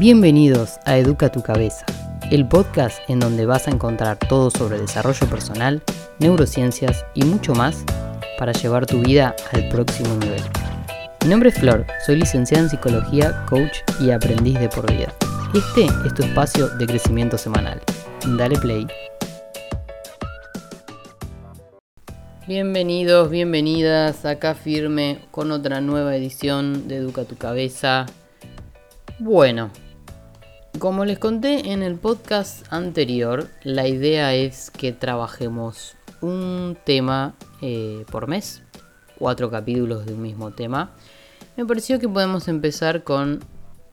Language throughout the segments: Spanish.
Bienvenidos a Educa tu Cabeza, el podcast en donde vas a encontrar todo sobre desarrollo personal, neurociencias y mucho más para llevar tu vida al próximo nivel. Mi nombre es Flor, soy licenciada en psicología, coach y aprendiz de por vida. Este es tu espacio de crecimiento semanal. Dale play. Bienvenidos, bienvenidas, acá firme con otra nueva edición de Educa tu Cabeza. Bueno, como les conté en el podcast anterior, la idea es que trabajemos un tema eh, por mes, cuatro capítulos de un mismo tema. Me pareció que podemos empezar con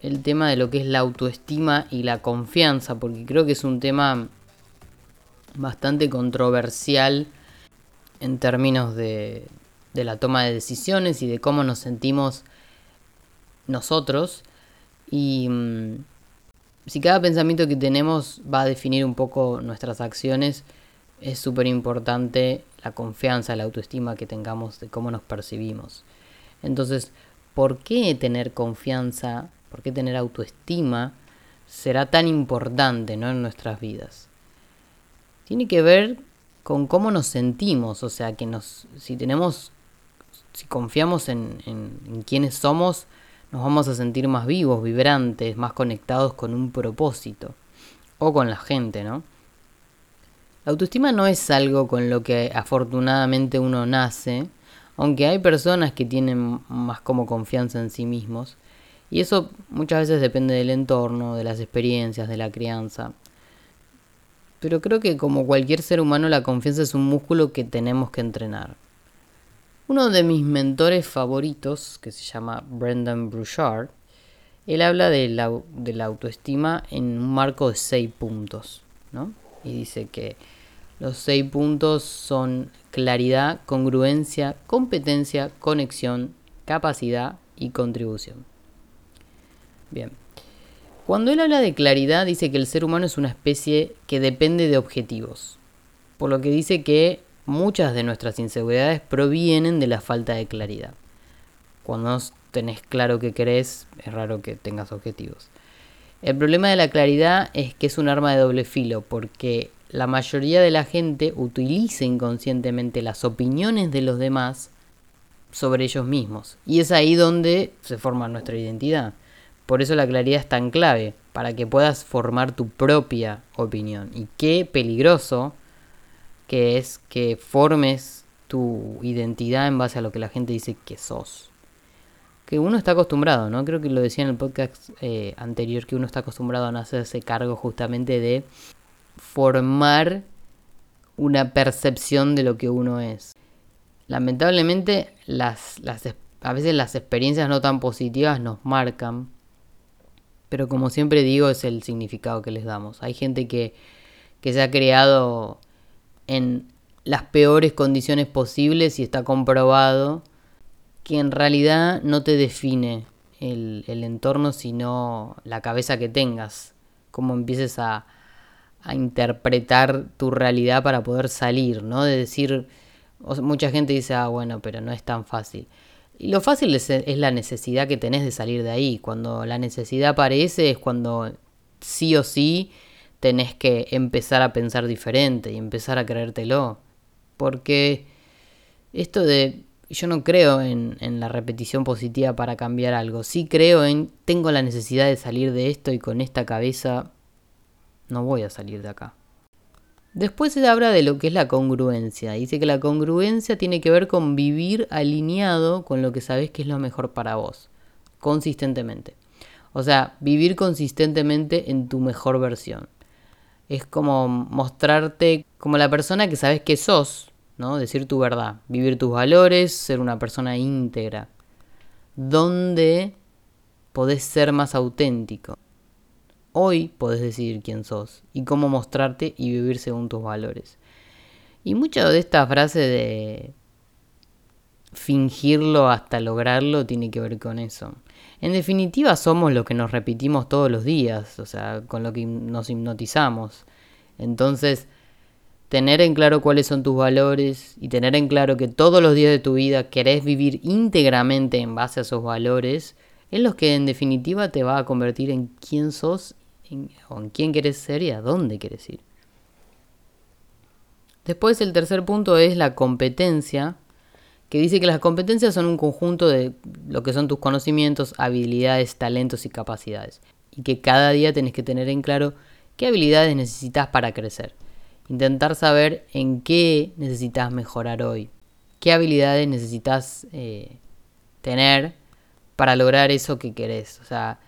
el tema de lo que es la autoestima y la confianza, porque creo que es un tema bastante controversial en términos de, la toma de decisiones y de cómo nos sentimos nosotros. Y mm, si cada pensamiento que tenemos va a definir un poco nuestras acciones, es súper importante la confianza, la autoestima que tengamos de cómo nos percibimos. Entonces, ¿por qué tener confianza, por qué tener autoestima será tan importante en nuestras vidas? Tiene que ver con cómo nos sentimos, o sea, que nos, si tenemos, si confiamos en, en, en quiénes somos, nos vamos a sentir más vivos, vibrantes, más conectados con un propósito o con la gente, ¿no? La autoestima no es algo con lo que afortunadamente uno nace, aunque hay personas que tienen más como confianza en sí mismos, y eso muchas veces depende del entorno, de las experiencias, de la crianza. Pero creo que como cualquier ser humano la confianza es un músculo que tenemos que entrenar. Uno de mis mentores favoritos, que se llama Brendan Bouchard, él habla de la, de la autoestima en un marco de seis puntos, ¿no? Y dice que los seis puntos son claridad, congruencia, competencia, conexión, capacidad y contribución. Bien, cuando él habla de claridad, dice que el ser humano es una especie que depende de objetivos. Por lo que dice que muchas de nuestras inseguridades provienen de la falta de claridad. Cuando no tenés claro qué querés, es raro que tengas objetivos. El problema de la claridad es que es un arma de doble filo, porque la mayoría de la gente utiliza inconscientemente las opiniones de los demás sobre ellos mismos. Y es ahí donde se forma nuestra identidad. Por eso la claridad es tan clave, para que puedas formar tu propia opinión. Y qué peligroso que es que formes tu identidad en base a lo que la gente dice que sos. Que uno está acostumbrado, ¿no? Creo que lo decía en el podcast eh, anterior, que uno está acostumbrado a no hacerse cargo justamente de formar una percepción de lo que uno es. Lamentablemente, las, las, a veces las experiencias no tan positivas nos marcan pero como siempre digo, es el significado que les damos. Hay gente que, que se ha creado en las peores condiciones posibles y está comprobado que en realidad no te define el, el entorno, sino la cabeza que tengas. Cómo empieces a, a interpretar tu realidad para poder salir, ¿no? De decir, mucha gente dice, ah, bueno, pero no es tan fácil. Y lo fácil es, la necesidad que tenés de salir de ahí. Cuando la necesidad aparece es cuando sí o sí tenés que empezar a pensar diferente y empezar a creértelo. Porque esto de... Yo no creo en, en la repetición positiva para cambiar algo. Sí creo en... Tengo la necesidad de salir de esto y con esta cabeza no voy a salir de acá. Después se habla de lo que es la congruencia. Dice que la congruencia tiene que ver con vivir alineado con lo que sabes que es lo mejor para vos, consistentemente. O sea, vivir consistentemente en tu mejor versión. Es como mostrarte como la persona que sabes que sos, ¿no? Decir tu verdad, vivir tus valores, ser una persona íntegra. Donde podés ser más auténtico. Hoy podés decidir quién sos y cómo mostrarte y vivir según tus valores. Y mucha de esta frase de fingirlo hasta lograrlo tiene que ver con eso. En definitiva somos lo que nos repetimos todos los días, o sea, con lo que nos hipnotizamos. Entonces, tener en claro cuáles son tus valores y tener en claro que todos los días de tu vida querés vivir íntegramente en base a esos valores es lo que en definitiva te va a convertir en quién sos, o en quién quieres ser y a dónde quieres ir. Después el tercer punto es la competencia, que dice que las competencias son un conjunto de lo que son tus conocimientos, habilidades, talentos y capacidades. Y que cada día tenés que tener en claro qué habilidades necesitas para crecer. Intentar saber en qué necesitas mejorar hoy. ¿Qué habilidades necesitas eh, tener para lograr eso que querés? O sea,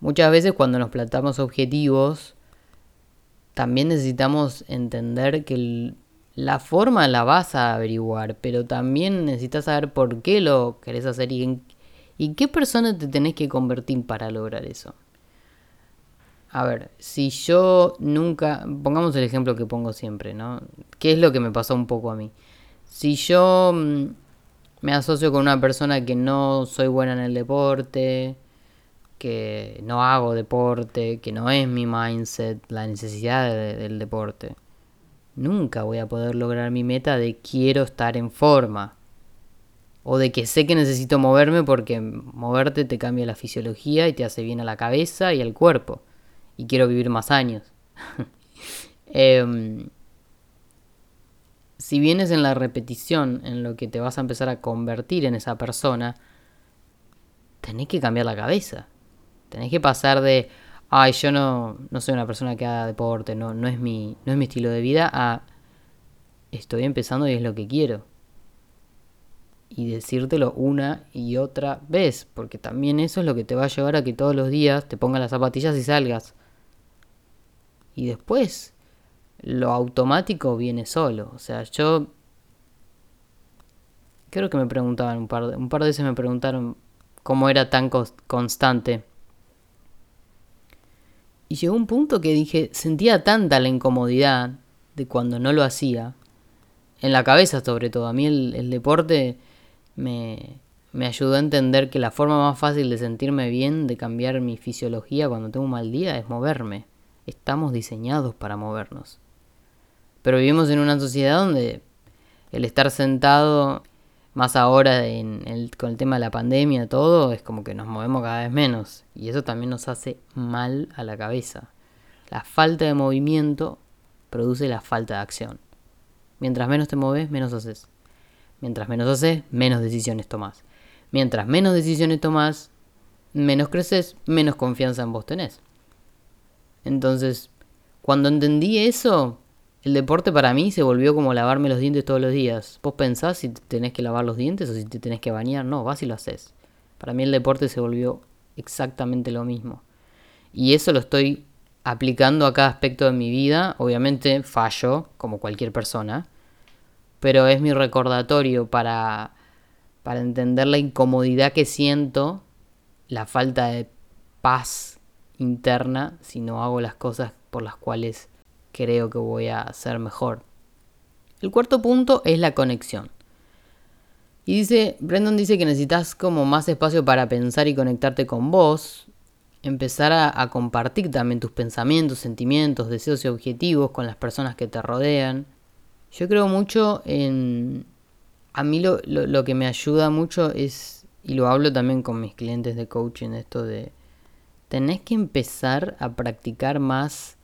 muchas veces cuando nos plantamos objetivos, también necesitamos entender que la forma la vas a averiguar, pero también necesitas saber por qué lo querés hacer y en y qué persona te tenés que convertir para lograr eso. A ver, si yo nunca, pongamos el ejemplo que pongo siempre, ¿no? ¿Qué es lo que me pasó un poco a mí? Si yo mm, me asocio con una persona que no soy buena en el deporte, que no hago deporte, que no es mi mindset, la necesidad del deporte, nunca voy a poder lograr mi meta de quiero estar en forma. O de que sé que necesito moverme porque moverte te cambia la fisiología y te hace bien a la cabeza y al cuerpo. Y quiero vivir más años. eh, si vienes en la repetición, en lo que te vas a empezar a convertir en esa persona, tenés que cambiar la cabeza. Tenés que pasar de, ay, yo no, no soy una persona que haga deporte, no, no, es mi, no es mi estilo de vida, a, estoy empezando y es lo que quiero. Y decírtelo una y otra vez, porque también eso es lo que te va a llevar a que todos los días te pongas las zapatillas y salgas. Y después lo automático viene solo. O sea, yo creo que me preguntaban un par de, un par de veces me preguntaron cómo era tan constante. Y llegó un punto que dije, sentía tanta la incomodidad de cuando no lo hacía, en la cabeza sobre todo. A mí el, deporte me, me ayudó a entender que la forma más fácil de sentirme bien, de cambiar mi fisiología cuando tengo un mal día, es moverme. Estamos diseñados para movernos. Pero vivimos en una sociedad donde el estar sentado, más ahora con el tema de la pandemia, todo, es como que nos movemos cada vez menos. Y eso también nos hace mal a la cabeza. La falta de movimiento produce la falta de acción. Mientras menos te mueves, menos haces. Mientras menos haces, menos decisiones tomas. Mientras menos decisiones tomas, menos creces, menos confianza en vos tenés. Entonces, cuando entendí eso, el deporte para mí se volvió como lavarme los dientes todos los días. Vos pensás si tenés que lavar los dientes o si te tenés que bañar. No, vas y lo haces. Para mí el deporte se volvió exactamente lo mismo. Y eso lo estoy aplicando a cada aspecto de mi vida. Obviamente fallo, como cualquier persona. Pero es mi recordatorio para, para entender la incomodidad que siento, la falta de paz interna si no hago las cosas por las cuales creo que voy a hacer mejor. El cuarto punto es la conexión. Y dice, Brendan dice que necesitas como más espacio para pensar y conectarte con vos, empezar a, compartir también tus pensamientos, sentimientos, deseos y objetivos con las personas que te rodean. Yo creo mucho en... A mí lo, lo que me ayuda mucho es, y lo hablo también con mis clientes de coaching, esto de, tenés que empezar a practicar más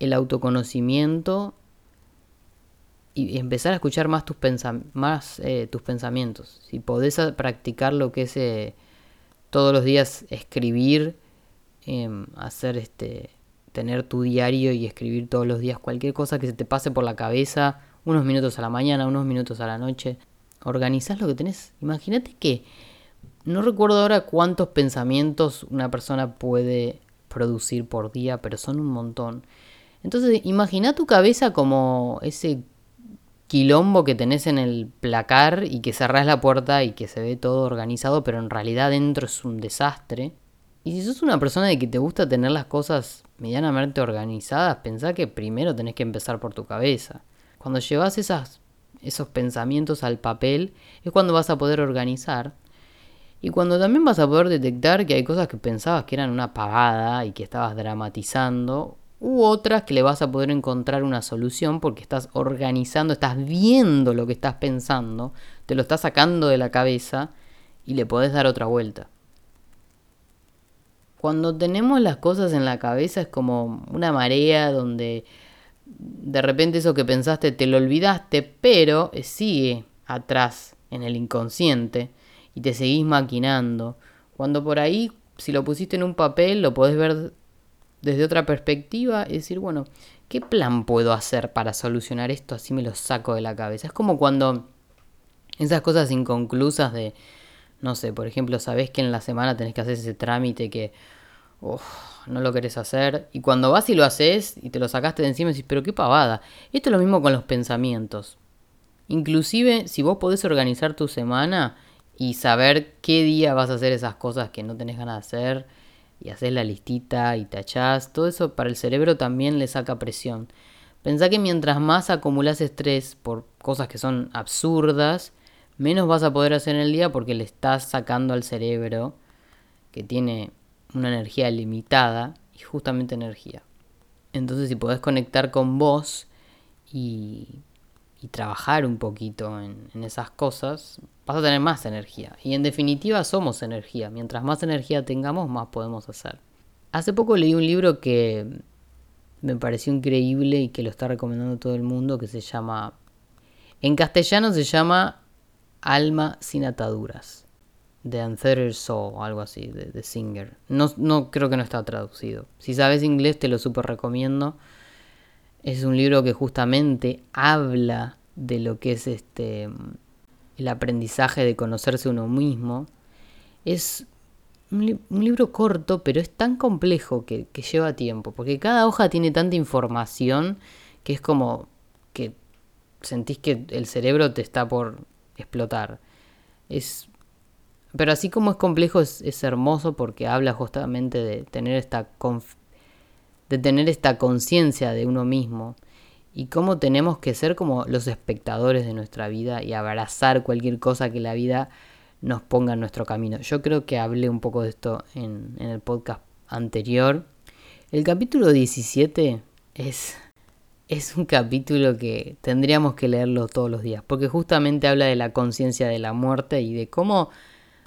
el autoconocimiento y empezar a escuchar más tus, más, eh, tus pensamientos. Si podés practicar lo que es eh, todos los días escribir, em, hacer este, tener tu diario y escribir todos los días cualquier cosa que se te pase por la cabeza, unos minutos a la mañana, unos minutos a la noche, organizás lo que tenés. Imagínate que no recuerdo ahora cuántos pensamientos una persona puede producir por día, pero son un montón. Entonces, imagina tu cabeza como ese quilombo que tenés en el placar y que cerrás la puerta y que se ve todo organizado, pero en realidad dentro es un desastre. Y si sos una persona de que te gusta tener las cosas medianamente organizadas, pensá que primero tenés que empezar por tu cabeza. Cuando llevas esos pensamientos al papel, es cuando vas a poder organizar. Y cuando también vas a poder detectar que hay cosas que pensabas que eran una pagada y que estabas dramatizando u otras que le vas a poder encontrar una solución porque estás organizando, estás viendo lo que estás pensando, te lo estás sacando de la cabeza y le podés dar otra vuelta. cuando tenemos las cosas en la cabeza es como una marea donde de repente eso que pensaste te lo olvidaste, pero sigue atrás en el inconsciente y te seguís maquinando. Cuando por ahí, si lo pusiste en un papel, lo podés ver desde otra perspectiva y decir, bueno, ¿qué plan puedo hacer para solucionar esto? Así me lo saco de la cabeza. Es como cuando esas cosas inconclusas de, no sé, por ejemplo, sabés que en la semana tenés que hacer ese trámite que no lo querés hacer. Y cuando vas y lo haces y te lo sacaste de encima, decís, pero qué pavada. Esto es lo mismo con los pensamientos. Inclusive, si vos podés organizar tu semana y saber qué día vas a hacer esas cosas que no tenés ganas de hacer, y haces la listita y tachás, todo eso para el cerebro también le saca presión. Pensá que mientras más acumulas estrés por cosas que son absurdas, menos vas a poder hacer en el día porque le estás sacando al cerebro, que tiene una energía limitada, y justamente energía. Entonces si podés conectar con vos y, trabajar un poquito en esas cosas, vas a tener más energía. Y en definitiva somos energía. Mientras más energía tengamos, más podemos hacer. Hace poco leí un libro que me pareció increíble y que lo está recomendando todo el mundo, que se llama... En castellano se llama Alma sin ataduras. De Untethered Soul, algo así, de, Singer. No, no creo que no está traducido. Si sabes inglés te lo súper recomiendo. Es un libro que justamente habla de lo que es este el aprendizaje de conocerse uno mismo. Es un, libro corto, pero es tan complejo que, lleva tiempo, porque cada hoja tiene tanta información que es como que sentís que el cerebro te está por explotar. Es, pero así como es complejo, es, hermoso porque habla justamente de tener esta de tener esta conciencia de uno mismo y cómo tenemos que ser como los espectadores de nuestra vida y abrazar cualquier cosa que la vida nos ponga en nuestro camino. Yo creo que hablé un poco de esto en, el podcast anterior. El capítulo 17 es, es un capítulo que tendríamos que leerlo todos los días, porque justamente habla de la conciencia de la muerte y de cómo,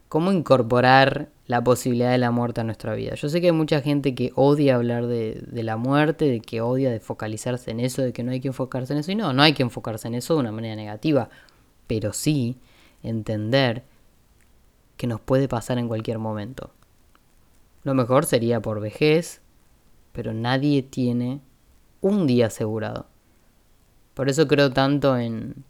cómo incorporar la posibilidad de la muerte a nuestra vida. Yo sé que hay mucha gente que odia hablar de, la muerte, de que odia de focalizarse en eso, de que no hay que enfocarse en eso. Y no, no hay que enfocarse en eso de una manera negativa, pero sí entender que nos puede pasar en cualquier momento. Lo mejor sería por vejez, pero nadie tiene un día asegurado. Por eso creo tanto en,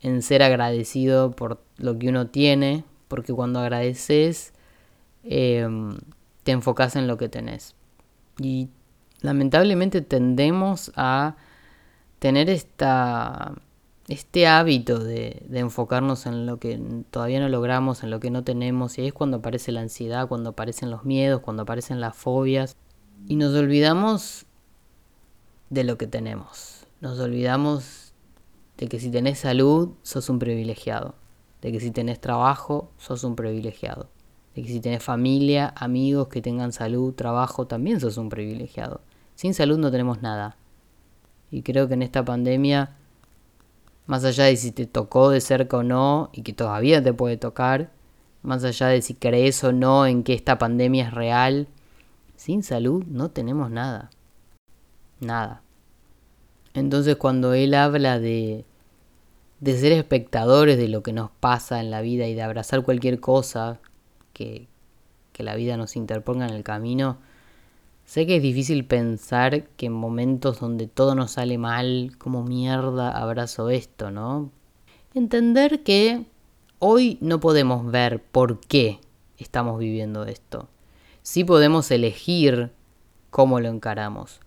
en ser agradecido por lo que uno tiene, porque cuando agradeces Em, te enfocas en lo que tenés. Y lamentablemente tendemos a tener esta, este hábito de, de, enfocarnos en lo que todavía no logramos, en lo que no tenemos, y ahí es cuando aparece la ansiedad, cuando aparecen los miedos, cuando aparecen las fobias, y nos olvidamos de lo que tenemos. Nos olvidamos de que si tenés salud, sos un privilegiado, de que si tenés trabajo, sos un privilegiado que si tenés familia, amigos que tengan salud, trabajo, también sos un privilegiado. Sin salud no tenemos nada. Y creo que en esta pandemia, más allá de si te tocó de cerca o no, y que todavía te puede tocar, más allá de si crees o no en que esta pandemia es real, sin salud no tenemos nada. Nada. Entonces cuando él habla de, de ser espectadores de lo que nos pasa en la vida y de abrazar cualquier cosa, que, la vida nos interponga en el camino, sé que es difícil pensar que en momentos donde todo nos sale mal, como mierda abrazo esto, ¿no? Entender que hoy no podemos ver por qué estamos viviendo esto. Sí podemos elegir cómo lo encaramos.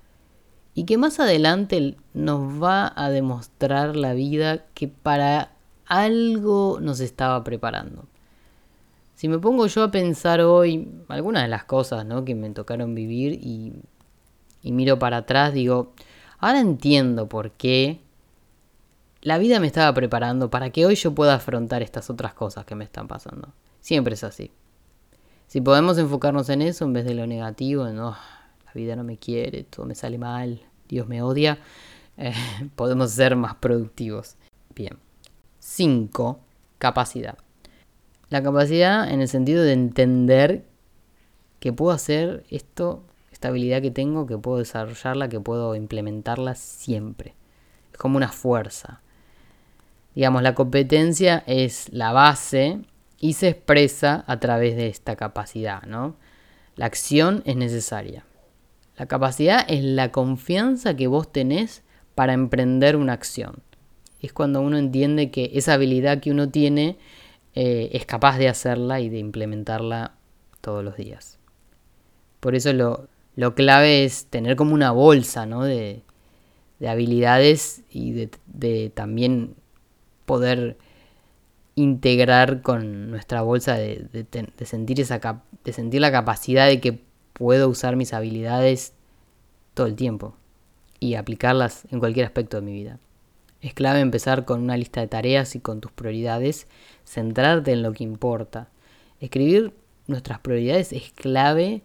Y que más adelante nos va a demostrar la vida que para algo nos estaba preparando. Si me pongo yo a pensar hoy algunas de las cosas ¿no? que me tocaron vivir y, y miro para atrás, digo, ahora entiendo por qué la vida me estaba preparando para que hoy yo pueda afrontar estas otras cosas que me están pasando. Siempre es así. Si podemos enfocarnos en eso en vez de lo negativo, no, la vida no me quiere, todo me sale mal, Dios me odia, eh, podemos ser más productivos. Bien. 5. Capacidad. La capacidad en el sentido de entender que puedo hacer esto, esta habilidad que tengo, que puedo desarrollarla, que puedo implementarla siempre. Es como una fuerza. Digamos, la competencia es la base y se expresa a través de esta capacidad, ¿no? La acción es necesaria. La capacidad es la confianza que vos tenés para emprender una acción. Es cuando uno entiende que esa habilidad que uno tiene eh, es capaz de hacerla y de implementarla todos los días. Por eso lo, clave es tener como una bolsa ¿no? de, habilidades y de, también poder integrar con nuestra bolsa de, sentir esa de sentir la capacidad de que puedo usar mis habilidades todo el tiempo y aplicarlas en cualquier aspecto de mi vida. Es clave empezar con una lista de tareas y con tus prioridades, centrarte en lo que importa. Escribir nuestras prioridades es clave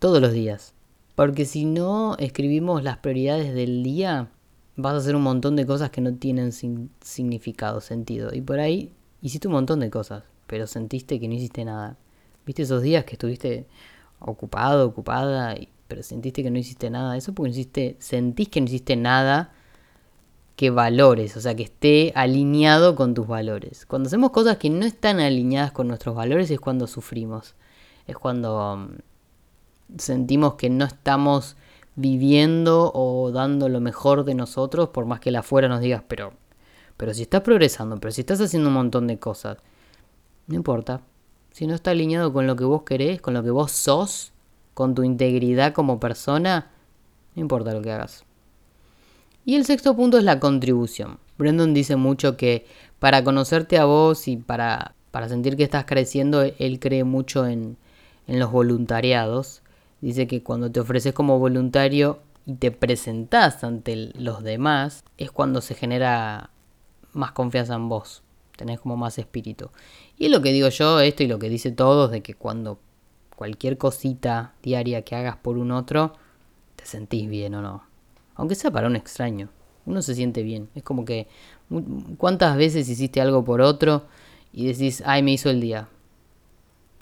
todos los días. Porque si no escribimos las prioridades del día, vas a hacer un montón de cosas que no tienen significado, sentido. Y por ahí hiciste un montón de cosas, pero sentiste que no hiciste nada. ¿Viste esos días que estuviste ocupado, ocupada, pero sentiste que no hiciste nada? Eso porque hiciste, sentís que no hiciste nada que valores, o sea, que esté alineado con tus valores. Cuando hacemos cosas que no están alineadas con nuestros valores es cuando sufrimos. Es cuando um, sentimos que no estamos viviendo o dando lo mejor de nosotros, por más que la afuera nos digas, pero, pero si estás progresando, pero si estás haciendo un montón de cosas, no importa. Si no está alineado con lo que vos querés, con lo que vos sos, con tu integridad como persona, no importa lo que hagas. Y el sexto punto es la contribución. Brendan dice mucho que para conocerte a vos y para, para sentir que estás creciendo, él cree mucho en, en los voluntariados. Dice que cuando te ofreces como voluntario y te presentás ante los demás, es cuando se genera más confianza en vos. Tenés como más espíritu. Y lo que digo yo, esto y lo que dice todos, de que cuando cualquier cosita diaria que hagas por un otro, te sentís bien o no. Aunque sea para un extraño. Uno se siente bien. Es como que cuántas veces hiciste algo por otro y decís, ay, me hizo el día.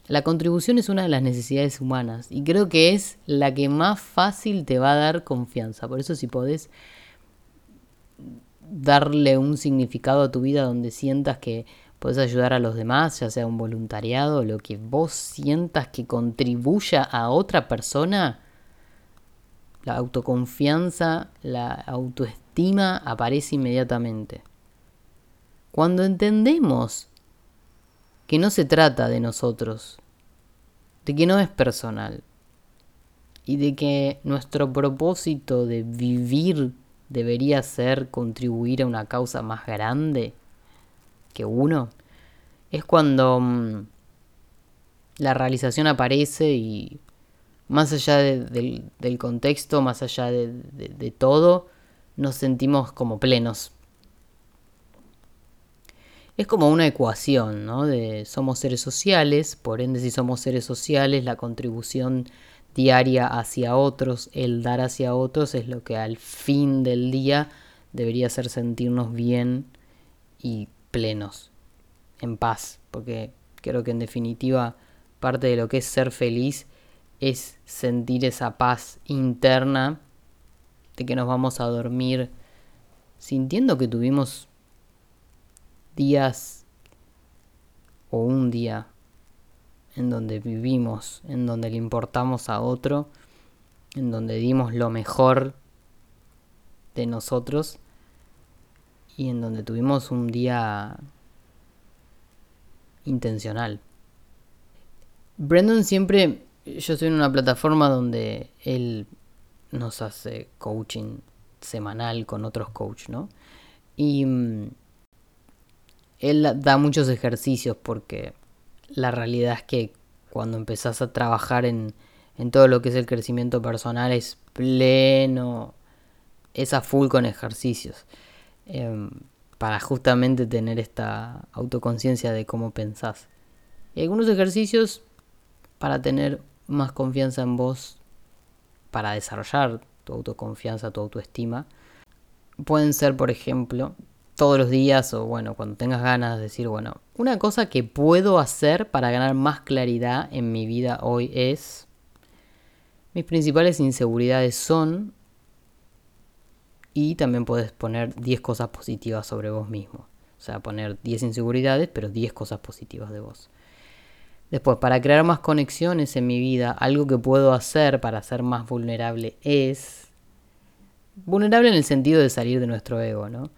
La contribución es una de las necesidades humanas y creo que es la que más fácil te va a dar confianza. Por eso si podés darle un significado a tu vida donde sientas que puedes ayudar a los demás, ya sea un voluntariado, lo que vos sientas que contribuya a otra persona, la autoconfianza, la autoestima aparece inmediatamente. Cuando entendemos que no se trata de nosotros, de que no es personal, y de que nuestro propósito de vivir debería ser contribuir a una causa más grande que uno, es cuando mm, la realización aparece y más allá del contexto, más allá de, todo, nos sentimos como plenos. Es como una ecuación, ¿no? De somos seres sociales, por ende si somos seres sociales, la contribución diaria hacia otros, el dar hacia otros es lo que al fin del día debería hacer sentirnos bien y plenos, en paz, porque creo que en definitiva parte de lo que es ser feliz es sentir esa paz interna de que nos vamos a dormir sintiendo que tuvimos días o un día en donde vivimos, en donde le importamos a otro, en donde dimos lo mejor de nosotros y en donde tuvimos un día intencional. Brendan siempre yo estoy en una plataforma donde él nos hace coaching semanal con otros coaches, ¿no? Y mm, él da muchos ejercicios porque la realidad es que cuando empezás a trabajar en, en todo lo que es el crecimiento personal es pleno, es a full con ejercicios. Em, para justamente tener esta autoconciencia de cómo pensás. Y algunos ejercicios para tener más confianza en vos para desarrollar tu autoconfianza, tu autoestima. Pueden ser, por ejemplo, todos los días o bueno, cuando tengas ganas de decir, bueno, una cosa que puedo hacer para ganar más claridad en mi vida hoy es Mis principales inseguridades son... Y también puedes poner 10 cosas positivas sobre vos mismo. O sea, poner 10 inseguridades, pero 10 cosas positivas de vos. Después, para crear más conexiones en mi vida, algo que puedo hacer para ser más vulnerable es... Vulnerable en el sentido de salir de nuestro ego, ¿no?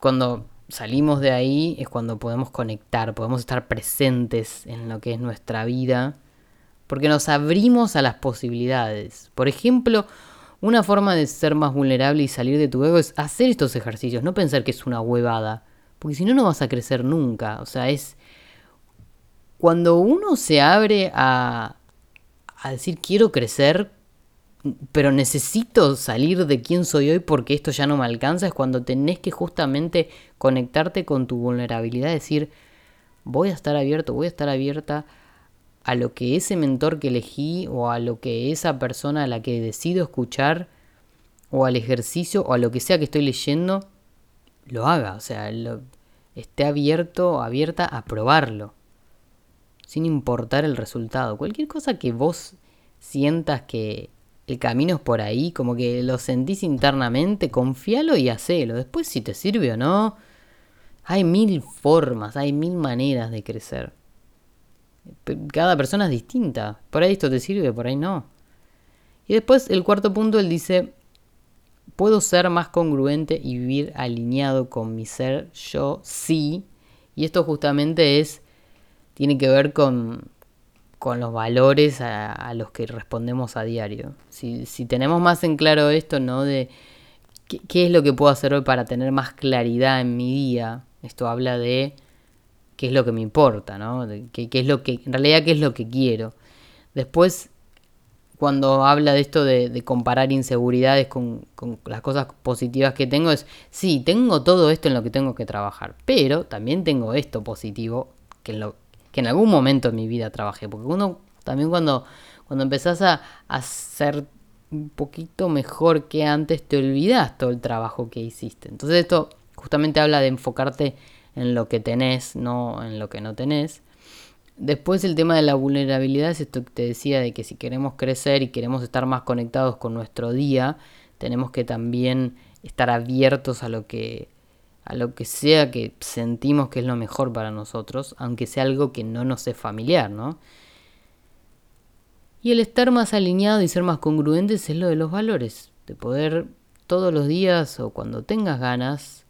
Cuando salimos de ahí es cuando podemos conectar, podemos estar presentes en lo que es nuestra vida, porque nos abrimos a las posibilidades. Por ejemplo, una forma de ser más vulnerable y salir de tu ego es hacer estos ejercicios, no pensar que es una huevada, porque si no, no vas a crecer nunca. O sea, es cuando uno se abre a, a decir quiero crecer, pero necesito salir de quién soy hoy porque esto ya no me alcanza, es cuando tenés que justamente conectarte con tu vulnerabilidad, decir, voy a estar abierto, voy a estar abierta a lo que ese mentor que elegí o a lo que esa persona a la que decido escuchar o al ejercicio o a lo que sea que estoy leyendo lo haga, o sea, esté abierto abierta a probarlo, sin importar el resultado. Cualquier cosa que vos sientas que el camino es por ahí, como que lo sentís internamente, confíalo y hacelo. Después si te sirve o no, hay mil formas, hay mil maneras de crecer. Cada persona es distinta. Por ahí esto te sirve, por ahí no. Y después el cuarto punto, él dice, puedo ser más congruente y vivir alineado con mi ser yo sí. Y esto justamente es, tiene que ver con, con los valores a, los que respondemos a diario. Si, tenemos más en claro esto, ¿no? De qué, es lo que puedo hacer hoy para tener más claridad en mi día. Esto habla de qué es lo que me importa, ¿no? qué, es lo que, en realidad, qué es lo que quiero. Después, cuando habla de esto de, comparar inseguridades con, con, las cosas positivas que tengo, es, sí, tengo todo esto en lo que tengo que trabajar, pero también tengo esto positivo que en lo que en algún momento en mi vida trabajé. Porque uno también cuando, cuando empezás a, hacer un poquito mejor que antes, te olvidas todo el trabajo que hiciste. Entonces esto justamente habla de enfocarte en lo que tenés, no en lo que no tenés. Después el tema de la vulnerabilidad es esto que te decía de que si queremos crecer y queremos estar más conectados con nuestro día, tenemos que también estar abiertos a lo que a lo que sea que sentimos que es lo mejor para nosotros, aunque sea algo que no nos es familiar, ¿no? Y el estar más alineado y ser más congruentes es lo de los valores, de poder todos los días o cuando tengas ganas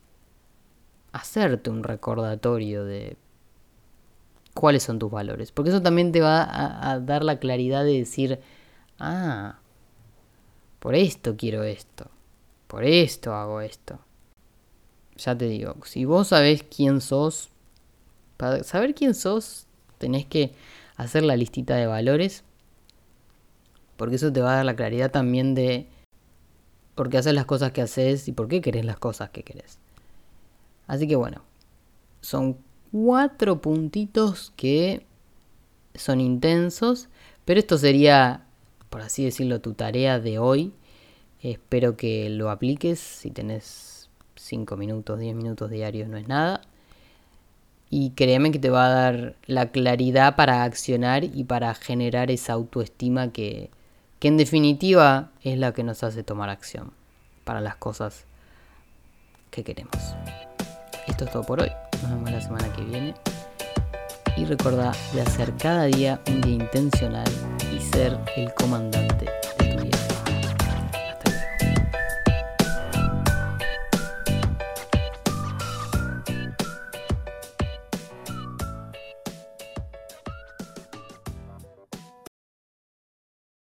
hacerte un recordatorio de cuáles son tus valores, porque eso también te va a, a dar la claridad de decir, ah, por esto quiero esto, por esto hago esto ya te digo, si vos sabés quién sos, para saber quién sos, tenés que hacer la listita de valores, porque eso te va a dar la claridad también de por qué haces las cosas que haces y por qué querés las cosas que querés. Así que bueno, son cuatro puntitos que son intensos, pero esto sería, por así decirlo, tu tarea de hoy. Espero que lo apliques si tenés 5 minutos, 10 minutos diarios no es nada. Y créeme que te va a dar la claridad para accionar y para generar esa autoestima que, que en definitiva es la que nos hace tomar acción para las cosas que queremos. Esto es todo por hoy. Nos vemos la semana que viene. Y recuerda de hacer cada día un día intencional y ser el comandante